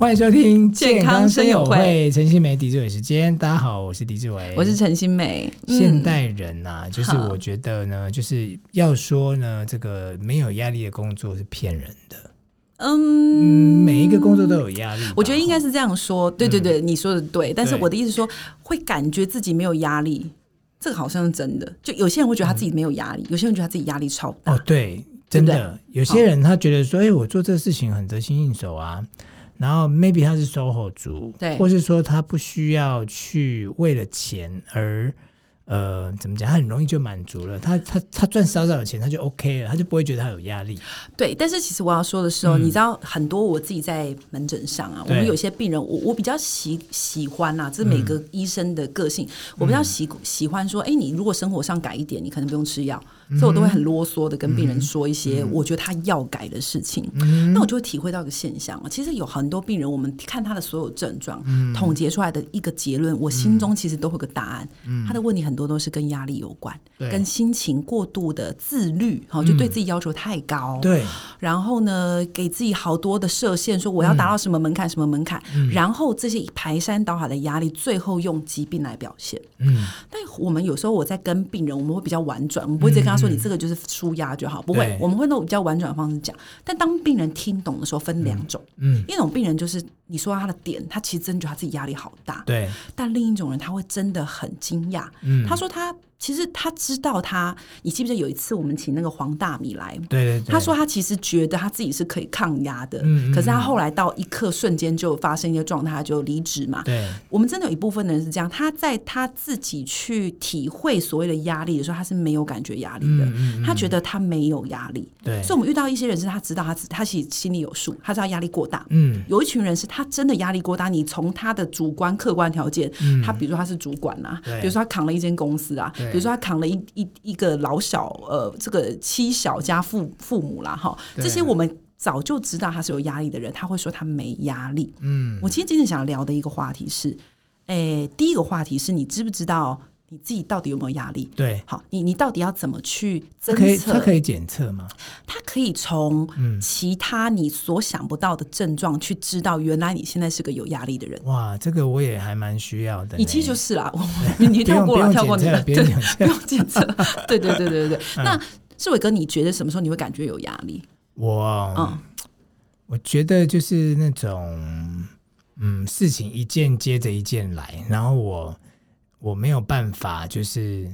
欢迎收听健康生友会，陈欣湄狄志伟时间。大家好，我是狄志伟，我是陈欣湄。现代人呐、啊，就是我觉得呢，就是要说呢，这个没有压力的工作是骗人的。嗯，每一个工作都有压力。我觉得应该是这样说。对对对，嗯、你说的对。但是我的意思说，会感觉自己没有压力，这个好像是真的。就有些人会觉得他自己没有压力，嗯、有些人觉得他自己压力超大。哦，对，真的。对对有些人他觉得说，哎、欸，我做这个事情很得心应手啊。然后 maybe 他是 SOHO 族，对，或是说他不需要去为了钱而。呃，怎么讲？他很容易就满足了，他他他赚少少的钱，他就 OK 了，他就不会觉得他有压力。对，但是其实我要说的是哦，嗯、你知道，很多我自己在门诊上啊，我们有些病人，我我比较喜喜欢啊，这是每个医生的个性，嗯、我比较喜喜欢说，哎，你如果生活上改一点，你可能不用吃药，嗯、所以我都会很啰嗦的跟病人说一些我觉得他要改的事情。嗯、那我就会体会到一个现象啊，其实有很多病人，我们看他的所有症状，嗯、统结出来的一个结论，我心中其实都会有个答案。嗯、他的问题很多。都是跟压力有关，跟心情过度的自律，哈，就对自己要求太高，嗯、对，然后呢，给自己好多的设限，说我要达到什么门槛，嗯、什么门槛，嗯、然后这些排山倒海的压力，最后用疾病来表现，嗯，但我们有时候我在跟病人，我们会比较婉转，我们不会直接跟他说你这个就是舒压就好，嗯、不会，我们会用比较婉转的方式讲，但当病人听懂的时候，分两种，嗯，嗯。一种病人就是。你说他的点，他其实真的觉得他自己压力好大。对。但另一种人，他会真的很惊讶。嗯。他说他其实他知道他，你记不记得有一次我们请那个黄大米来？对对对。他说他其实觉得他自己是可以抗压的。嗯。可是他后来到一刻瞬间就发生一个状态，他就离职嘛。对。我们真的有一部分的人是这样，他在他自己去体会所谓的压力的时候，他是没有感觉压力的。嗯。他觉得他没有压力。对。所以我们遇到一些人是他知道他他其实心里有数，他知道压力过大。嗯。有一群人是他。他真的压力过大，你从他的主观客观条件，嗯、他比如说他是主管啊，比如说他扛了一间公司啊，比如说他扛了一一一个老小呃这个妻小加父父母啦哈，对这些我们早就知道他是有压力的人，他会说他没压力。嗯，我今天今天想聊的一个话题是，诶，第一个话题是你知不知道？你自己到底有没有压力？对，好，你你到底要怎么去侦测？它可以检测吗？它可以从其他你所想不到的症状去知道，原来你现在是个有压力的人。哇，这个我也还蛮需要的。你其实就是啦，你跳过了，跳过你的，不用检测。对对对对对。那志伟哥，你觉得什么时候你会感觉有压力？我，嗯，我觉得就是那种，嗯，事情一件接着一件来，然后我。我没有办法，就是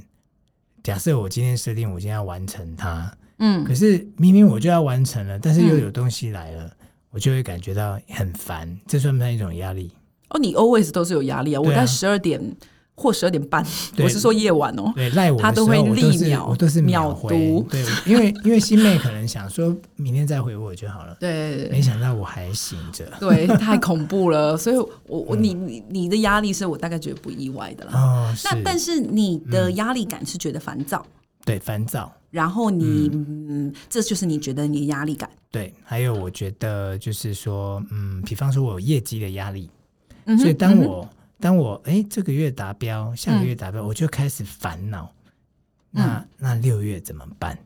假设我今天设定，我今天要完成它，嗯，可是明明我就要完成了，但是又有东西来了，嗯、我就会感觉到很烦，这算不算一种压力？哦，你 always 都是有压力啊！我在十二点。或十二点半，我是说夜晚哦。对，赖我，他都会立秒，我都是秒读。对，因为因为新妹可能想说明天再回我就好了。对，没想到我还醒着。对，太恐怖了。所以我我你你你的压力是我大概觉得不意外的啦。哦，那但是你的压力感是觉得烦躁。对，烦躁。然后你嗯，这就是你觉得你的压力感。对，还有我觉得就是说，嗯，比方说我有业绩的压力，所以当我。当我哎这个月达标，下个月达标，嗯、我就开始烦恼。那、嗯、那六月怎么办？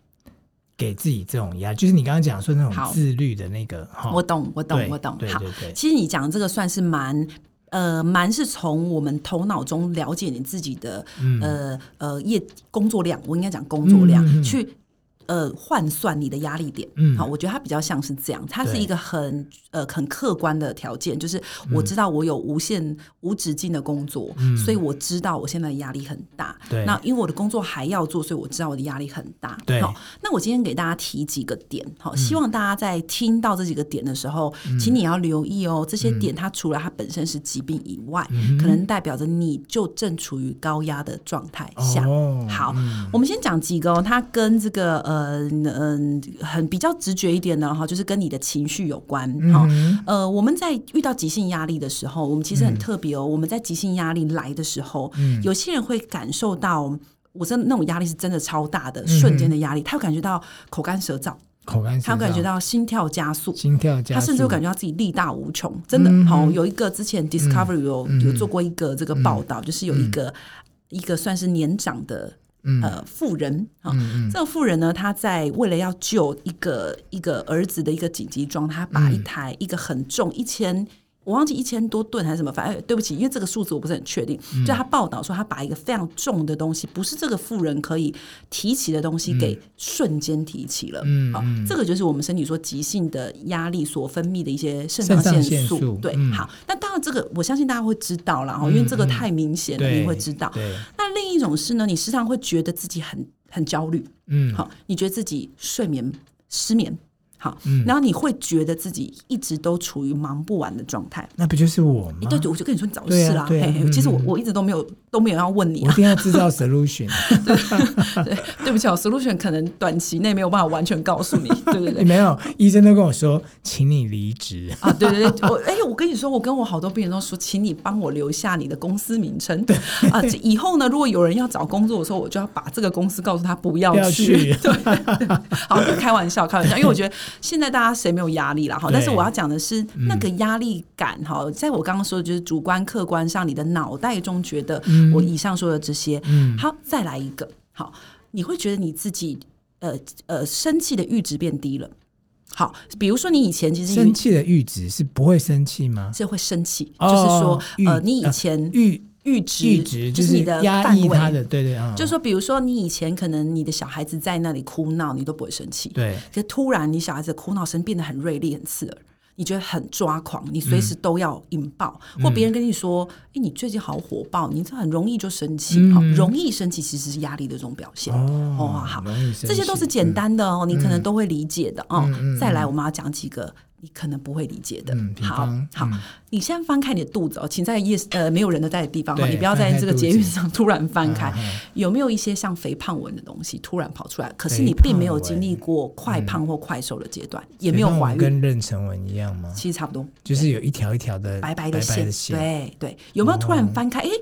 给自己这种压力，就是你刚刚讲说那种自律的那个。好我懂，我懂，我懂。对对对，对。其实你讲这个算是蛮呃蛮是从我们头脑中了解你自己的、嗯、呃呃业工作量，我应该讲工作量、嗯、去。呃，换算你的压力点，嗯，好，我觉得它比较像是这样，它是一个很呃很客观的条件，就是我知道我有无限、嗯、无止境的工作，嗯，所以我知道我现在压力很大，对，那因为我的工作还要做，所以我知道我的压力很大，对，好，那我今天给大家提几个点，好，希望大家在听到这几个点的时候，嗯、请你要留意哦，这些点它除了它本身是疾病以外，嗯、可能代表着你就正处于高压的状态下，哦、好，嗯、我们先讲几个哦，它跟这个呃。嗯嗯，很比较直觉一点的哈，就是跟你的情绪有关哈。呃，我们在遇到急性压力的时候，我们其实很特别哦。嗯、我们在急性压力来的时候，嗯、有些人会感受到，我真的那种压力是真的超大的，嗯、瞬间的压力，他会感觉到口干舌燥，口干，他会感觉到心跳加速，心跳加速，他甚至会感觉到自己力大无穷，真的。好、有一个之前 Discovery 有、嗯、有做过一个这个报道，嗯、就是有一个、嗯、一个算是年长的。呃，妇人啊，这个妇人呢，她在为了要救一个一个儿子的一个紧急状态，她把一台一个很重一千我忘记一千多吨还是什么，反正对不起，因为这个数字我不是很确定。嗯、就他报道说，他把一个非常重的东西，不是这个富人可以提起的东西，给瞬间提起了。嗯，好，这个就是我们身体说急性的压力所分泌的一些肾上腺素。腺素对，嗯、好，那当然这个我相信大家会知道了，因为这个太明显了，嗯、你会知道。那另一种是呢，你时常会觉得自己很很焦虑。嗯，好，你觉得自己睡眠失眠。好，然后你会觉得自己一直都处于忙不完的状态，那不就是我吗？对，我就跟你说你找事啦。其实我我一直都没有都没有要问你，我一定要制造 solution。对，对不起，solution 可能短期内没有办法完全告诉你。对对对，没有，医生都跟我说，请你离职啊。对对对，我哎，我跟你说，我跟我好多病人都说，请你帮我留下你的公司名称。对啊，以后呢，如果有人要找工作的时候，我就要把这个公司告诉他不要去。对，好，开玩笑，开玩笑，因为我觉得。现在大家谁没有压力了哈？但是我要讲的是那个压力感哈，嗯、在我刚刚说的就是主观客观上，你的脑袋中觉得我以上说的这些，嗯、好，再来一个好，你会觉得你自己呃呃生气的阈值变低了。好，比如说你以前其实生气的阈值是不会生气吗？是会生气，哦、就是说呃你以前阈。阈值，阈值就是你的压抑他的，对对啊。就是说，比如说你以前可能你的小孩子在那里哭闹，你都不会生气。对。可是突然你小孩子哭闹声变得很锐利、很刺耳，你觉得很抓狂，你随时都要引爆。嗯、或别人跟你说：“哎、欸，你最近好火爆，你这很容易就生气。嗯”容易生气其实是压力的这种表现。哦，哦，好，这些都是简单的哦，嗯、你可能都会理解的哦。嗯、再来，我们要讲几个。你可能不会理解的。嗯、好好，嗯、你先翻开你的肚子哦，请在夜呃没有人的在的地方哈，你不要在这个捷运上突然翻开，有没有一些像肥胖纹的东西突然跑出来？可是你并没有经历过快胖或快瘦的阶段，嗯、也没有怀孕，跟妊娠纹一样吗？其实差不多，就是有一条一条的白白的线。对对，有没有突然翻开？哎、哦。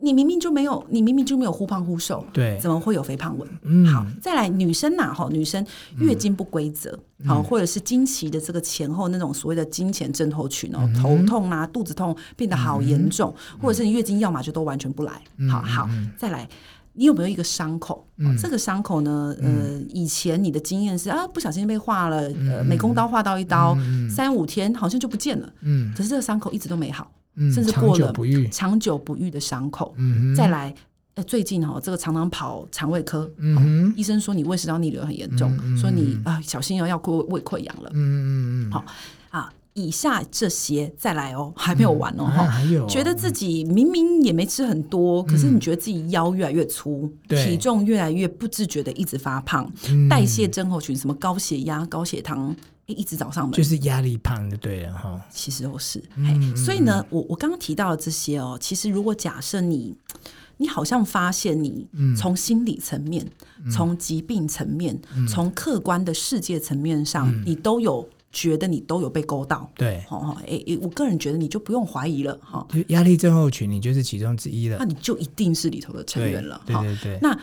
你明明就没有，你明明就没有忽胖忽瘦，对，怎么会有肥胖纹？嗯，好，再来女生呐，哈，女生月经不规则，好，或者是经期的这个前后那种所谓的经前症候群哦，头痛啊，肚子痛变得好严重，或者是你月经要么就都完全不来，好好，再来，你有没有一个伤口？这个伤口呢，呃，以前你的经验是啊，不小心被划了，呃，美工刀划到一刀，三五天好像就不见了，嗯，可是这个伤口一直都没好。甚至过了长久不愈的伤口，再来，呃，最近哈，这个常常跑肠胃科，医生说你胃食道逆流很严重，说你啊小心哦，要过胃溃疡了。嗯嗯好啊，以下这些再来哦，还没有完哦哈，觉得自己明明也没吃很多，可是你觉得自己腰越来越粗，体重越来越不自觉的一直发胖，代谢症候群，什么高血压、高血糖。一直找上门，就是压力胖的对了哈。其实都是，嗯、所以呢，我我刚刚提到的这些哦，其实如果假设你，你好像发现你从心理层面、从、嗯、疾病层面、从、嗯、客观的世界层面上，嗯、你都有觉得你都有被勾到，对，哦，哎，我个人觉得你就不用怀疑了哈。压力症候群，你就是其中之一了，那你就一定是里头的成员了，对对对，对。那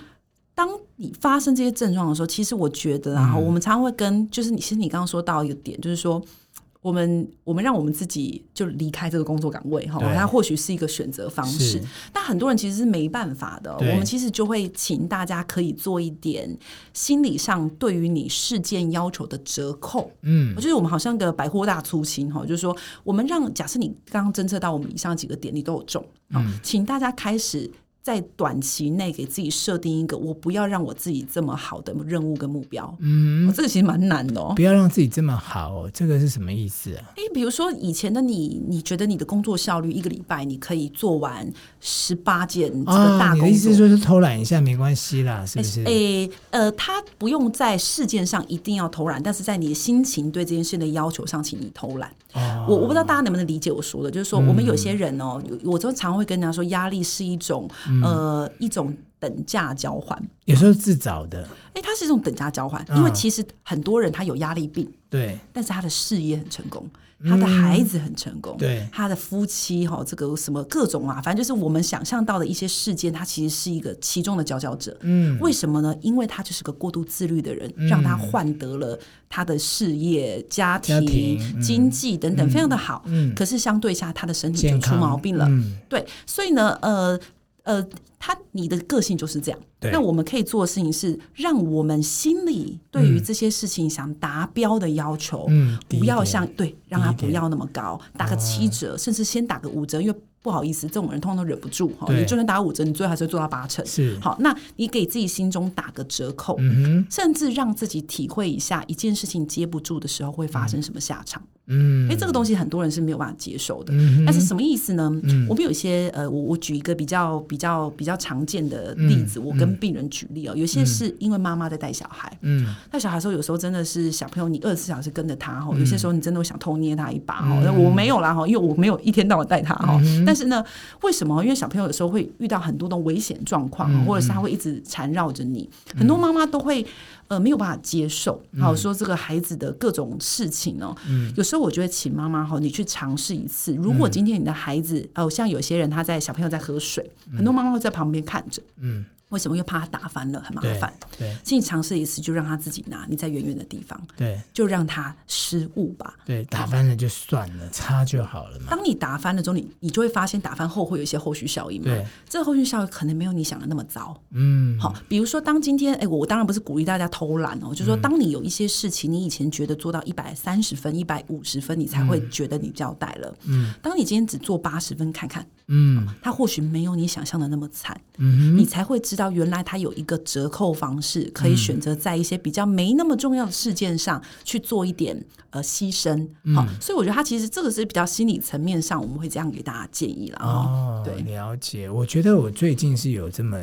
当你发生这些症状的时候，其实我觉得啊，我们常常会跟，就是你，其实你刚刚说到一个点，就是说，我们我们让我们自己就离开这个工作岗位哈，它或许是一个选择方式，但很多人其实是没办法的。我们其实就会请大家可以做一点心理上对于你事件要求的折扣。嗯，我觉得我们好像个百货大粗心哈，就是说，我们让假设你刚刚侦测到我们以上几个点，你都有中，嗯，请大家开始。在短期内给自己设定一个，我不要让我自己这么好的任务跟目标。嗯，这个其实蛮难的哦。不要让自己这么好，哦，这个是什么意思啊？诶，比如说以前的你，你觉得你的工作效率一个礼拜你可以做完十八件这个大工作，哦，你的意思就是偷懒一下没关系啦，是不是？诶，呃，他不用在事件上一定要偷懒，但是在你的心情对这件事的要求上，请你偷懒。哦，我我不知道大家能不能理解我说的，就是说我们有些人哦，嗯，我就常会跟人家说，压力是一种。呃，一种等价交换，有时候自找的。哎、欸，它是一种等价交换，因为其实很多人他有压力病，对，但是他的事业很成功。他的孩子很成功，嗯、对他的夫妻哈，这个什么各种啊，反正就是我们想象到的一些事件，他其实是一个其中的佼佼者。嗯，为什么呢？因为他就是个过度自律的人，嗯、让他换得了他的事业、家庭、家庭嗯、经济等等非常的好。嗯，可是相对下，他的身体就出毛病了。嗯，对，所以呢，呃。呃，他你的个性就是这样。对那我们可以做的事情是，让我们心里对于这些事情想达标的要求，嗯，不要像对，让他不要那么高，打个七折，哦、甚至先打个五折，因为。不好意思，这种人通常都忍不住哈。你就算打五折，你最后还是会做到八成。是好，那你给自己心中打个折扣，甚至让自己体会一下一件事情接不住的时候会发生什么下场。嗯，哎，这个东西很多人是没有办法接受的。嗯、但是什么意思呢？嗯、我们有一些呃，我我举一个比较比较比较常见的例子，嗯、我跟病人举例哦。有些是因为妈妈在带小孩，嗯，带小孩的时候，有时候真的是小朋友，你二十四小时跟着他哈，有些时候你真的会想偷捏他一把哈。嗯、我没有啦哈，因为我没有一天到晚带他哈。嗯、但是呢，为什么？因为小朋友有时候会遇到很多的危险状况，嗯、或者是他会一直缠绕着你，嗯、很多妈妈都会。呃，没有办法接受，好、嗯、说这个孩子的各种事情哦。嗯，有时候我觉得，请妈妈哈，你去尝试一次。如果今天你的孩子，哦、像有些人他在小朋友在喝水，嗯、很多妈妈会在旁边看着。嗯。为什么？又怕他打翻了，很麻烦。对，请你尝试一次，就让他自己拿，你在远远的地方，对，就让他失误吧。对，打翻了就算了，擦就好了嘛。当你打翻了之后，你你就会发现打翻后会有一些后续效应嘛。对，这个后续效应可能没有你想的那么糟。嗯，好，比如说，当今天，哎，我当然不是鼓励大家偷懒哦，就是说，当你有一些事情，你以前觉得做到一百三十分、一百五十分，你才会觉得你交代了。嗯，当你今天只做八十分，看看。嗯，他或许没有你想象的那么惨，嗯，你才会知道原来他有一个折扣方式，可以选择在一些比较没那么重要的事件上去做一点呃牺牲。好，嗯，所以我觉得他其实这个是比较心理层面上，我们会这样给大家建议了。哦，对，了解。我觉得我最近是有这么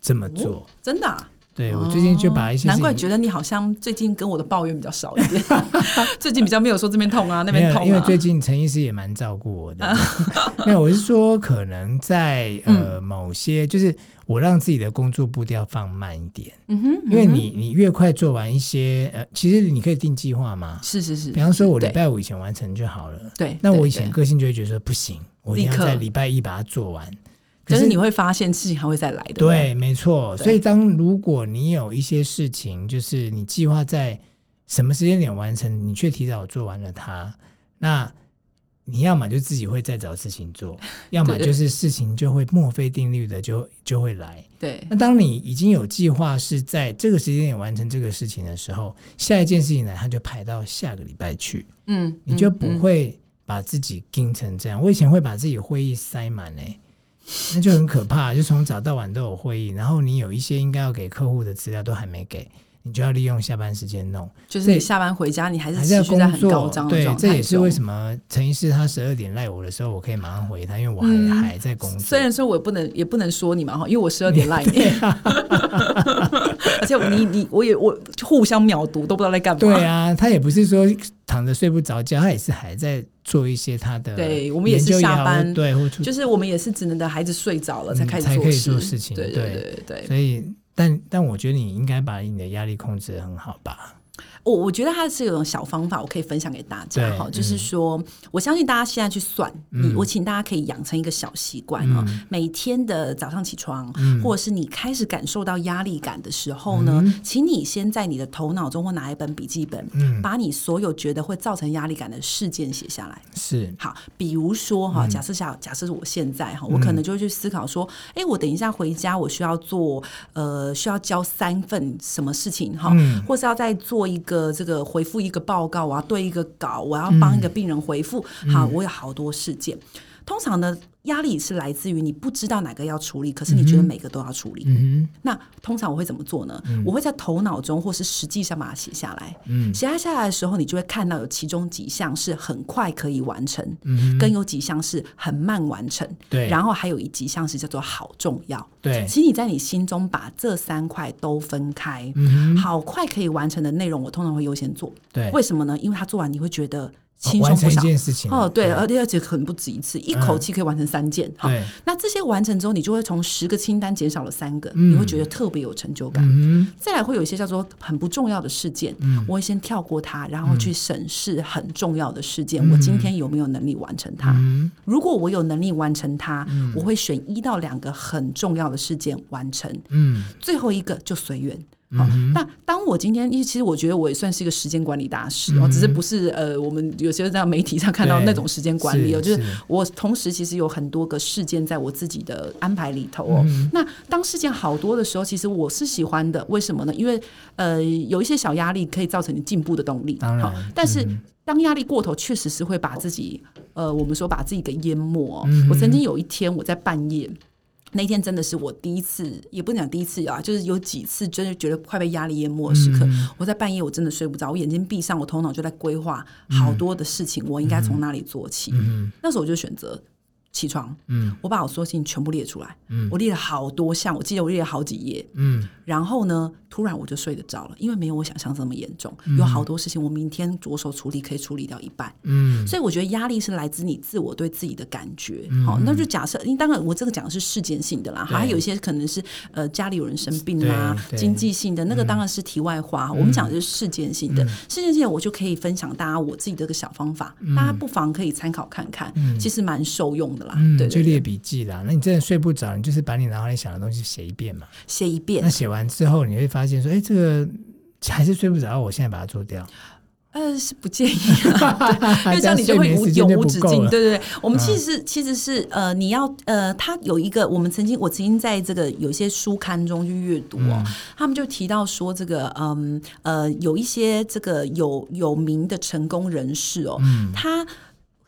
这么做，哦，真的啊。对，我最近就把一些、哦，难怪觉得你好像最近跟我的抱怨比较少一点，最近比较没有说这边痛啊那边痛啊，因为最近陈医师也蛮照顾我的。没有，我是说可能在呃某些，就是我让自己的工作步调放慢一点。嗯哼，因为你你越快做完一些呃，其实你可以定计划嘛。是是是，比方说我礼拜五以前完成就好了。对，那我以前个性就会觉得说不行，我一定要在礼拜一把它做完。可是你会发现事情还会再来的。对，没错。所以当如果你有一些事情，就是你计划在什么时间点完成，你却提早做完了它，那你要么就自己会再找事情做，要么就是事情就会墨菲定律的就就会来。对。那当你已经有计划是在这个时间点完成这个事情的时候，下一件事情呢，它就排到下个礼拜去。嗯，你就不会把自己盯成这样。我以前会把自己会议塞满嘞、欸。那就很可怕，就从早到晚都有会议，然后你有一些应该要给客户的资料都还没给，你就要利用下班时间弄。就是你下班回家，你还是持续在很高。对，这也是为什么陈医师他十二点赖我的时候，我可以马上回他，因为我还、嗯、还在工作。虽然说我也不能也不能说你嘛哈，因为我十二点赖你，而且你你我也我互相秒读都不知道在干嘛。对啊，他也不是说躺着睡不着觉，他也是还在。做一些他的，对我们也是下班，对，就是我们也是只能等孩子睡着了才开始才可以做事情，对对对对。所以，但但我觉得你应该把你的压力控制的很好吧。我我觉得它是有种小方法，我可以分享给大家哈，就是说，我相信大家现在去算，你我请大家可以养成一个小习惯哈，每天的早上起床，或者是你开始感受到压力感的时候呢，请你先在你的头脑中或拿一本笔记本，把你所有觉得会造成压力感的事件写下来。是。好，比如说哈，假设下假设是我现在哈，我可能就会去思考说，哎，我等一下回家，我需要做呃，需要交三份什么事情哈，或是要再做一个。呃，这个回复一个报告，我要对一个稿，我要帮一个病人回复。嗯、好，我有好多事件。通常呢，压力是来自于你不知道哪个要处理，可是你觉得每个都要处理。嗯，那通常我会怎么做呢？嗯、我会在头脑中或是实际上把它写下来。嗯，写下来的时候，你就会看到有其中几项是很快可以完成，嗯哼，跟有几项是很慢完成。对，然后还有一几项是叫做好重要。对，其实你在你心中把这三块都分开。嗯，好快可以完成的内容，我通常会优先做。对，为什么呢？因为他做完你会觉得。轻松不少。哦，对，而且而且可能不止一次，一口气可以完成三件。好，那这些完成之后，你就会从十个清单减少了三个，你会觉得特别有成就感。再来会有一些叫做很不重要的事件，我会先跳过它，然后去审视很重要的事件，我今天有没有能力完成它？如果我有能力完成它，我会选一到两个很重要的事件完成。嗯，最后一个就随缘。好，那当我今天，因为其实我觉得我也算是一个时间管理大师哦，只是不是呃，我们有些在媒体上看到那种时间管理哦，就是我同时其实有很多个事件在我自己的安排里头哦。那当事件好多的时候，其实我是喜欢的，为什么呢？因为呃，有一些小压力可以造成你进步的动力。当然，但是当压力过头，确实是会把自己呃，我们说把自己给淹没。我曾经有一天我在半夜。那天真的是我第一次，也不能讲第一次啊，就是有几次真的觉得快被压力淹没的时刻。嗯、我在半夜我真的睡不着，我眼睛闭上，我头脑就在规划好多的事情，我应该从哪里做起。嗯、那时候我就选择。起床，嗯，我把我所有事情全部列出来，嗯，我列了好多项，我记得我列了好几页，嗯，然后呢，突然我就睡得着了，因为没有我想象这么严重，嗯、有好多事情我明天着手处理可以处理掉一半，嗯，所以我觉得压力是来自你自我对自己的感觉，好、嗯，那就假设，因为当然我这个讲的是事件性的啦，对。还有一些可能是呃家里有人生病啦，经济性的那个当然是题外话，嗯、我们讲的是事件性的，嗯、事件性的我就可以分享大家我自己这个小方法，嗯、大家不妨可以参考看看，嗯、其实蛮受用的。嗯，对，就列笔记啦。那你真的睡不着，你就是把你脑海里想的东西写一遍嘛。写一遍。那写完之后，你会发现说，哎，这个还是睡不着。我现在把它做掉。呃，是不建议啊，因为这样你就会无永无止境。对对对，我们其实其实是呃，你要呃，他有一个，我们曾经我曾经在这个有一些书刊中去阅读哦，他们就提到说，这个嗯呃，有一些这个有有名的成功人士哦，嗯他。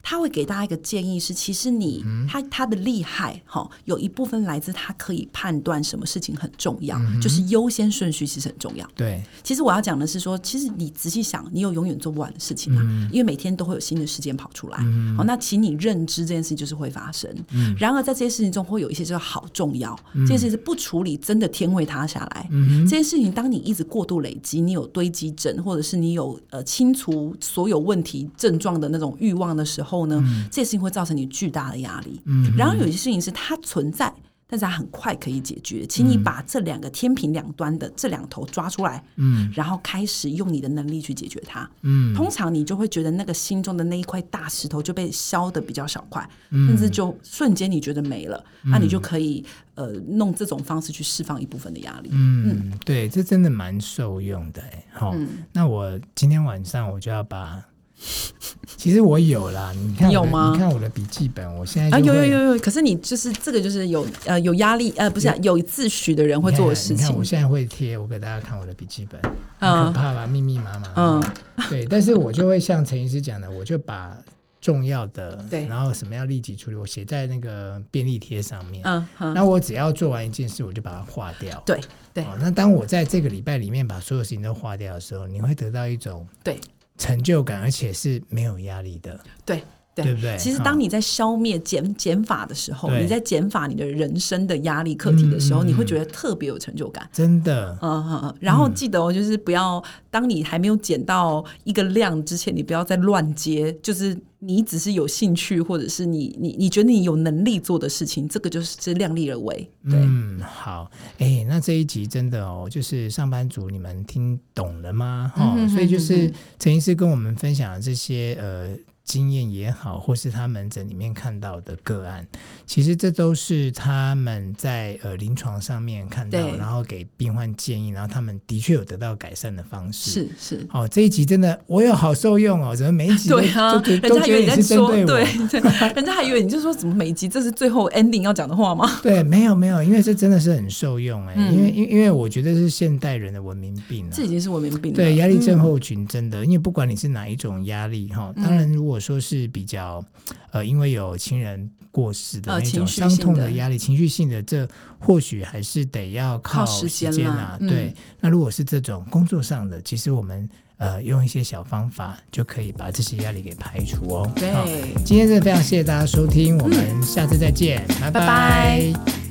他会给大家一个建议是，其实你他他的厉害哈，有一部分来自他可以判断什么事情很重要，嗯、就是优先顺序其实很重要。对，其实我要讲的是说，其实你仔细想，你有永远做不完的事情嘛，嗯、因为每天都会有新的事件跑出来。好、嗯，那请你认知这件事情就是会发生。嗯、然而在这些事情中，会有一些就是好重要，嗯、这件事情是不处理，真的天会塌下来。嗯、这件事情，当你一直过度累积，你有堆积症，或者是你有呃清除所有问题症状的那种欲望的时候。后呢，嗯、这些事情会造成你巨大的压力。嗯，然后有些事情是它存在，但是它很快可以解决。请你把这两个天平两端的这两头抓出来，嗯，然后开始用你的能力去解决它。嗯，通常你就会觉得那个心中的那一块大石头就被削的比较小块，嗯、甚至就瞬间你觉得没了，那、嗯、你就可以呃弄这种方式去释放一部分的压力。嗯，嗯对，这真的蛮受用的。好，嗯、那我今天晚上我就要把。其实我有啦，你看，有吗？你看我的笔记本，我现在啊，有有有有。可是你就是这个，就是有呃有压力呃，不是、啊、有自诩的人会做的事情。你看，我现在会贴，我给大家看我的笔记本，很可怕吧？密密麻麻。嗯，对。但是我就会像陈医师讲的，我就把重要的，对，然后什么要立即处理，我写在那个便利贴上面。嗯，那我只要做完一件事，我就把它划掉。对对。那当我在这个礼拜里面把所有事情都划掉的时候，你会得到一种对。成就感，而且是没有压力的。对。对，不对？其实，当你在消灭减减法的时候，你在减法你的人生的压力课题的时候，嗯、你会觉得特别有成就感。真的，嗯嗯嗯。然后记得哦，就是不要，当你还没有减到一个量之前，你不要再乱接。就是你只是有兴趣，或者是你你你觉得你有能力做的事情，这个就是是量力而为。对，嗯，好。哎，那这一集真的哦，就是上班族，你们听懂了吗？哈、嗯，所以就是陈医师跟我们分享的这些呃。经验也好，或是他门诊里面看到的个案，其实这都是他们在呃临床上面看到，然后给病患建议，然后他们的确有得到改善的方式。是是，哦，这一集真的我有好受用哦，怎么每一集都 对啊，人家以为你在说对，对，人家还以为你就说怎么每一集这是最后 ending 要讲的话吗？对，没有没有，因为这真的是很受用哎，嗯、因为因因为我觉得是现代人的文明病，啊。这已经是文明病了。对，压力症候群真的，嗯、因为不管你是哪一种压力哈，当然如果说是比较，呃，因为有亲人过世的那种伤痛的压力，情绪性的，这或许还是得要靠时间啊。对，那如果是这种工作上的，其实我们呃用一些小方法就可以把这些压力给排除哦。对，今天真的非常谢谢大家收听，我们下次再见，拜拜。